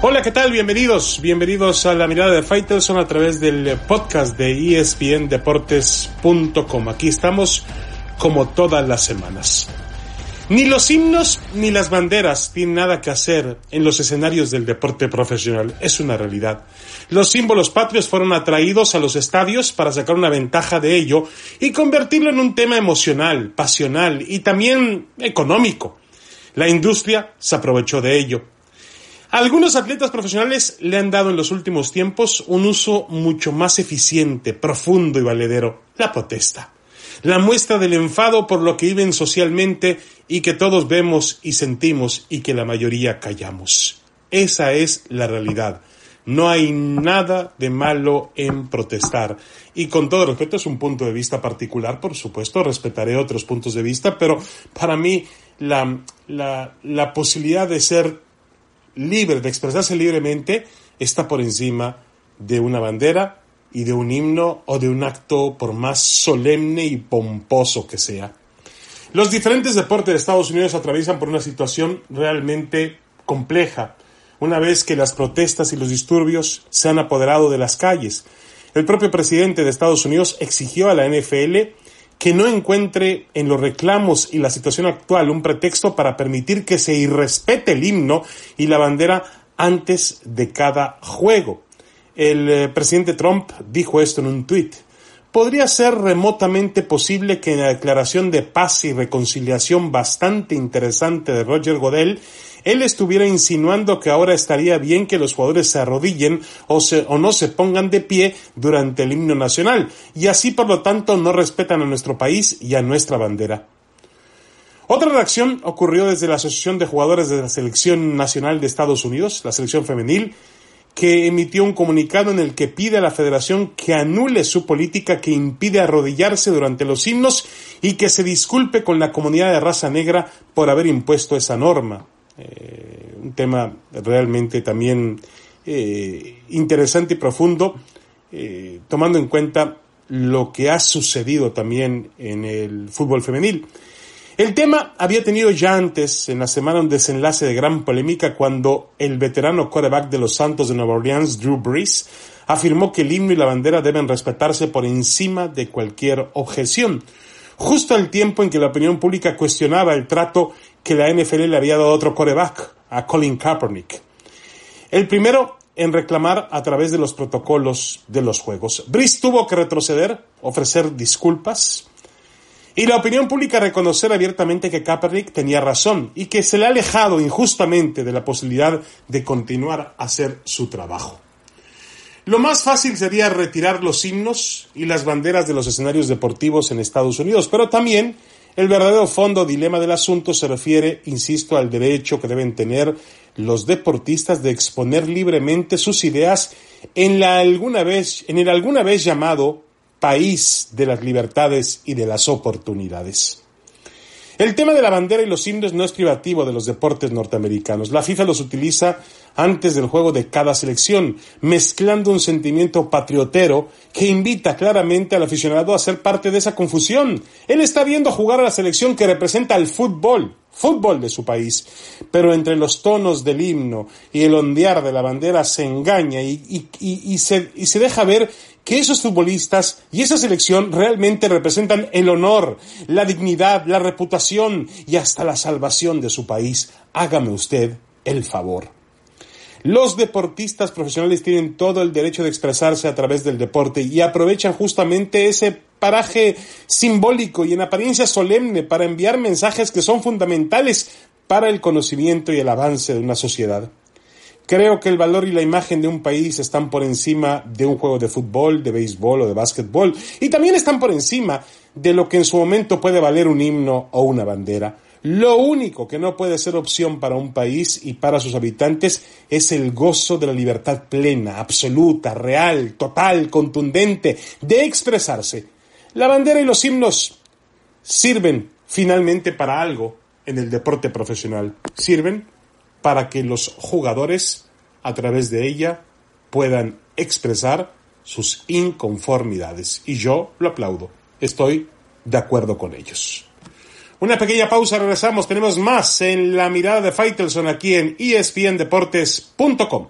Hola, ¿qué tal? Bienvenidos, bienvenidos a la mirada de Faitelson a través del podcast de espndeportes.com. Aquí estamos como todas las semanas. Ni los himnos ni las banderas tienen nada que hacer en los escenarios del deporte profesional. Es una realidad. Los símbolos patrios fueron atraídos a los estadios para sacar una ventaja de ello y convertirlo en un tema emocional, pasional y también económico. La industria se aprovechó de ello. Algunos atletas profesionales le han dado en los últimos tiempos un uso mucho más eficiente, profundo y valedero, la protesta. La muestra del enfado por lo que viven socialmente y que todos vemos y sentimos y que la mayoría callamos. Esa es la realidad. No hay nada de malo en protestar. Y con todo respeto, es un punto de vista particular, por supuesto, respetaré otros puntos de vista, pero para mí la, la, la posibilidad de ser libre, de expresarse libremente, está por encima de una bandera y de un himno o de un acto por más solemne y pomposo que sea. Los diferentes deportes de Estados Unidos atraviesan por una situación realmente compleja, una vez que las protestas y los disturbios se han apoderado de las calles. El propio presidente de Estados Unidos exigió a la NFL que no encuentre en los reclamos y la situación actual un pretexto para permitir que se irrespete el himno y la bandera antes de cada juego. El eh, presidente Trump dijo esto en un tuit. Podría ser remotamente posible que en la declaración de paz y reconciliación bastante interesante de Roger Godel él estuviera insinuando que ahora estaría bien que los jugadores se arrodillen o, o no se pongan de pie durante el himno nacional, y así por lo tanto no respetan a nuestro país y a nuestra bandera. Otra reacción ocurrió desde la Asociación de Jugadores de la Selección Nacional de Estados Unidos, la selección femenil, que emitió un comunicado en el que pide a la federación que anule su política que impide arrodillarse durante los himnos y que se disculpe con la comunidad de raza negra por haber impuesto esa norma. Eh, un tema realmente también eh, interesante y profundo, eh, tomando en cuenta lo que ha sucedido también en el fútbol femenil. El tema había tenido ya antes, en la semana, un desenlace de gran polémica cuando el veterano quarterback de los Santos de Nueva Orleans, Drew Brees, afirmó que el himno y la bandera deben respetarse por encima de cualquier objeción justo al tiempo en que la opinión pública cuestionaba el trato que la NFL le había dado otro coreback, a Colin Kaepernick. El primero en reclamar a través de los protocolos de los juegos. Brice tuvo que retroceder, ofrecer disculpas y la opinión pública reconocer abiertamente que Kaepernick tenía razón y que se le ha alejado injustamente de la posibilidad de continuar a hacer su trabajo. Lo más fácil sería retirar los himnos y las banderas de los escenarios deportivos en Estados Unidos, pero también el verdadero fondo dilema del asunto se refiere, insisto, al derecho que deben tener los deportistas de exponer libremente sus ideas en, la alguna vez, en el alguna vez llamado país de las libertades y de las oportunidades. El tema de la bandera y los himnos no es privativo de los deportes norteamericanos. La FIFA los utiliza antes del juego de cada selección, mezclando un sentimiento patriotero que invita claramente al aficionado a ser parte de esa confusión. Él está viendo jugar a la selección que representa el fútbol, fútbol de su país, pero entre los tonos del himno y el ondear de la bandera se engaña y se deja ver que esos futbolistas y esa selección realmente representan el honor, la dignidad, la reputación y hasta la salvación de su país. Hágame usted el favor. Los deportistas profesionales tienen todo el derecho de expresarse a través del deporte y aprovechan justamente ese paraje simbólico y en apariencia solemne para enviar mensajes que son fundamentales para el conocimiento y el avance de una sociedad. Creo que el valor y la imagen de un país están por encima de un juego de fútbol, de béisbol o de básquetbol. Y también están por encima de lo que en su momento puede valer un himno o una bandera. Lo único que no puede ser opción para un país y para sus habitantes es el gozo de la libertad plena, absoluta, real, total, contundente, de expresarse. La bandera y los himnos sirven finalmente para algo en el deporte profesional. Sirven para que los jugadores a través de ella puedan expresar sus inconformidades. Y yo lo aplaudo. Estoy de acuerdo con ellos. Una pequeña pausa, regresamos. Tenemos más en la mirada de Faitelson aquí en espndeportes.com.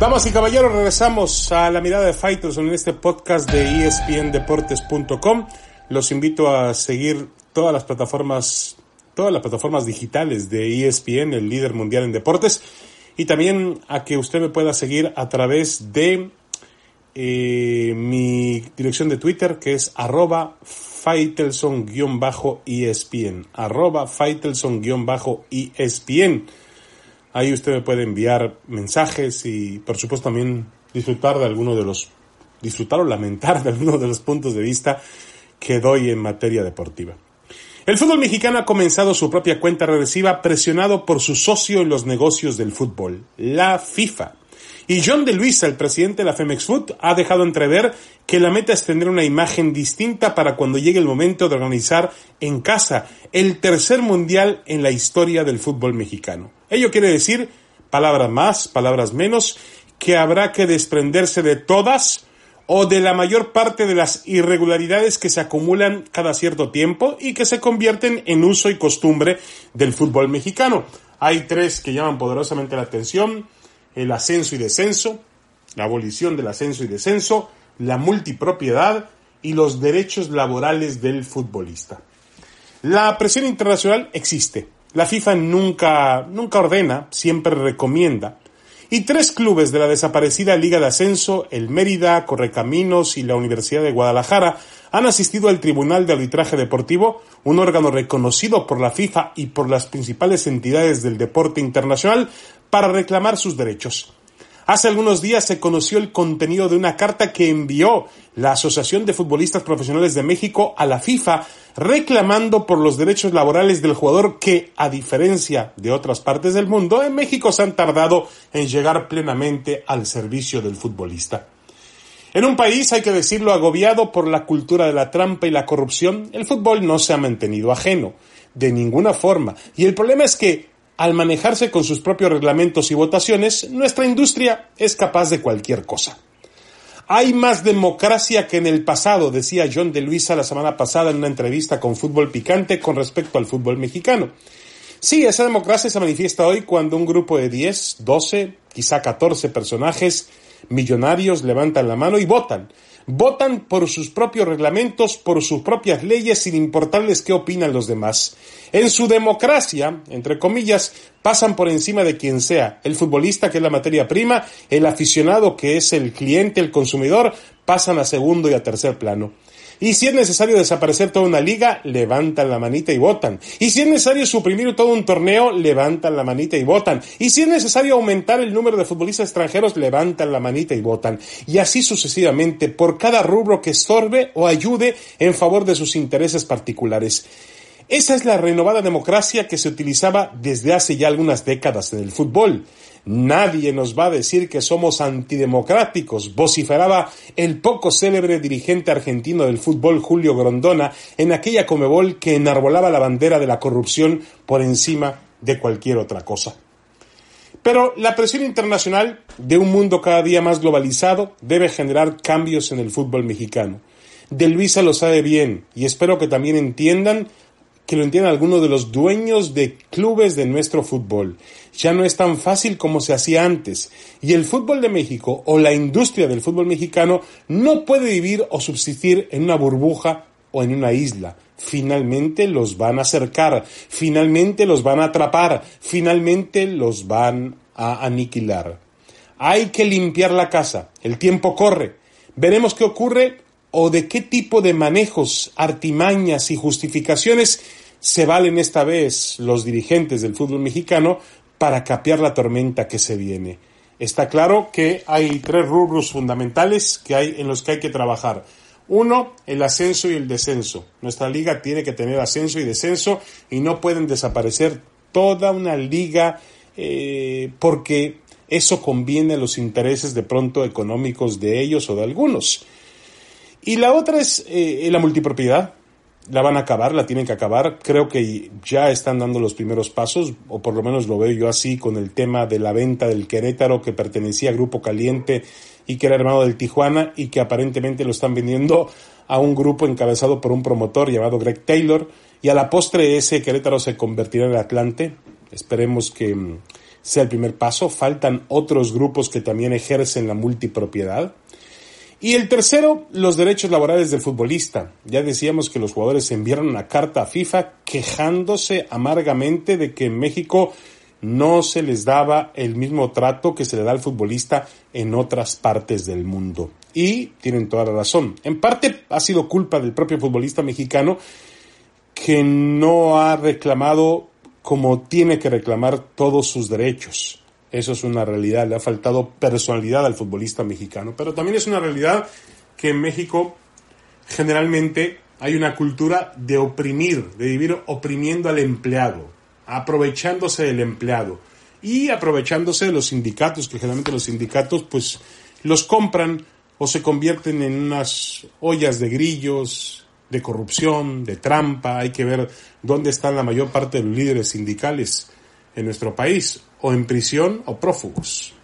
Damas y caballeros, regresamos a la mirada de Faitelson en este podcast de espndeportes.com. Los invito a seguir todas las plataformas, todas las plataformas digitales de ESPN, el líder mundial en deportes y también a que usted me pueda seguir a través de eh, mi dirección de Twitter que es arroba Faitelson-ESPN, arroba Faitelson-ESPN. Ahí usted me puede enviar mensajes y por supuesto también disfrutar de alguno de los, disfrutar o lamentar de alguno de los puntos de vista que doy en materia deportiva. El fútbol mexicano ha comenzado su propia cuenta regresiva presionado por su socio en los negocios del fútbol, la FIFA. Y John de Luisa, el presidente de la Femex Food, ha dejado entrever que la meta es tener una imagen distinta para cuando llegue el momento de organizar en casa el tercer mundial en la historia del fútbol mexicano. Ello quiere decir, palabras más, palabras menos, que habrá que desprenderse de todas o de la mayor parte de las irregularidades que se acumulan cada cierto tiempo y que se convierten en uso y costumbre del fútbol mexicano. Hay tres que llaman poderosamente la atención, el ascenso y descenso, la abolición del ascenso y descenso, la multipropiedad y los derechos laborales del futbolista. La presión internacional existe. La FIFA nunca, nunca ordena, siempre recomienda y tres clubes de la desaparecida Liga de Ascenso, el Mérida, Correcaminos y la Universidad de Guadalajara, han asistido al Tribunal de Arbitraje Deportivo, un órgano reconocido por la FIFA y por las principales entidades del deporte internacional, para reclamar sus derechos. Hace algunos días se conoció el contenido de una carta que envió la Asociación de Futbolistas Profesionales de México a la FIFA reclamando por los derechos laborales del jugador que, a diferencia de otras partes del mundo, en México se han tardado en llegar plenamente al servicio del futbolista. En un país, hay que decirlo, agobiado por la cultura de la trampa y la corrupción, el fútbol no se ha mantenido ajeno, de ninguna forma. Y el problema es que al manejarse con sus propios reglamentos y votaciones, nuestra industria es capaz de cualquier cosa. Hay más democracia que en el pasado, decía John de Luisa la semana pasada en una entrevista con Fútbol Picante con respecto al fútbol mexicano. Sí, esa democracia se manifiesta hoy cuando un grupo de 10, 12, quizá 14 personajes millonarios levantan la mano y votan votan por sus propios reglamentos, por sus propias leyes, sin importarles qué opinan los demás. En su democracia, entre comillas, pasan por encima de quien sea. El futbolista, que es la materia prima, el aficionado, que es el cliente, el consumidor, pasan a segundo y a tercer plano. Y si es necesario desaparecer toda una liga, levantan la manita y votan. Y si es necesario suprimir todo un torneo, levantan la manita y votan. Y si es necesario aumentar el número de futbolistas extranjeros, levantan la manita y votan. Y así sucesivamente por cada rubro que estorbe o ayude en favor de sus intereses particulares. Esa es la renovada democracia que se utilizaba desde hace ya algunas décadas en el fútbol. Nadie nos va a decir que somos antidemocráticos, vociferaba el poco célebre dirigente argentino del fútbol Julio Grondona en aquella Comebol que enarbolaba la bandera de la corrupción por encima de cualquier otra cosa. Pero la presión internacional de un mundo cada día más globalizado debe generar cambios en el fútbol mexicano. De Luisa lo sabe bien y espero que también entiendan que lo entiendan algunos de los dueños de clubes de nuestro fútbol. Ya no es tan fácil como se hacía antes, y el fútbol de México o la industria del fútbol mexicano no puede vivir o subsistir en una burbuja o en una isla. Finalmente los van a acercar, finalmente los van a atrapar, finalmente los van a aniquilar. Hay que limpiar la casa, el tiempo corre. Veremos qué ocurre o de qué tipo de manejos, artimañas y justificaciones se valen esta vez los dirigentes del fútbol mexicano para capear la tormenta que se viene. Está claro que hay tres rubros fundamentales que hay en los que hay que trabajar. Uno, el ascenso y el descenso. Nuestra liga tiene que tener ascenso y descenso y no pueden desaparecer toda una liga eh, porque eso conviene a los intereses de pronto económicos de ellos o de algunos. Y la otra es eh, la multipropiedad. la van a acabar, la tienen que acabar. Creo que ya están dando los primeros pasos, o por lo menos lo veo yo así, con el tema de la venta del Querétaro que pertenecía a Grupo Caliente y que era hermano del Tijuana y que aparentemente lo están vendiendo a un grupo encabezado por un promotor llamado Greg Taylor. Y a la postre ese Querétaro se convertirá en Atlante. Esperemos que mm, sea el primer paso. Faltan otros grupos que también ejercen la multipropiedad. Y el tercero, los derechos laborales del futbolista. Ya decíamos que los jugadores enviaron una carta a FIFA quejándose amargamente de que en México no se les daba el mismo trato que se le da al futbolista en otras partes del mundo. Y tienen toda la razón. En parte ha sido culpa del propio futbolista mexicano que no ha reclamado como tiene que reclamar todos sus derechos. Eso es una realidad, le ha faltado personalidad al futbolista mexicano. Pero también es una realidad que en México generalmente hay una cultura de oprimir, de vivir oprimiendo al empleado, aprovechándose del empleado y aprovechándose de los sindicatos, que generalmente los sindicatos pues los compran o se convierten en unas ollas de grillos, de corrupción, de trampa. Hay que ver dónde están la mayor parte de los líderes sindicales en nuestro país o en prisión o prófugos.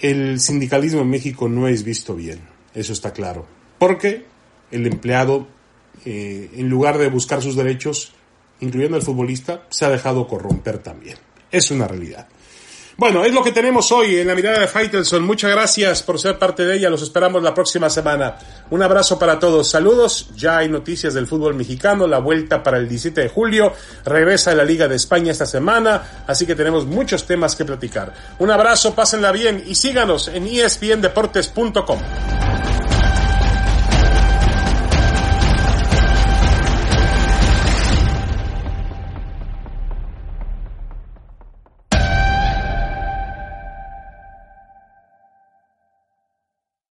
El sindicalismo en México no es visto bien, eso está claro, porque el empleado, eh, en lugar de buscar sus derechos, incluyendo el futbolista, se ha dejado corromper también. Es una realidad. Bueno, es lo que tenemos hoy en la mirada de Faitelson. Muchas gracias por ser parte de ella. Los esperamos la próxima semana. Un abrazo para todos. Saludos. Ya hay noticias del fútbol mexicano. La vuelta para el 17 de julio. Regresa a la Liga de España esta semana. Así que tenemos muchos temas que platicar. Un abrazo, pásenla bien y síganos en espndeportes.com.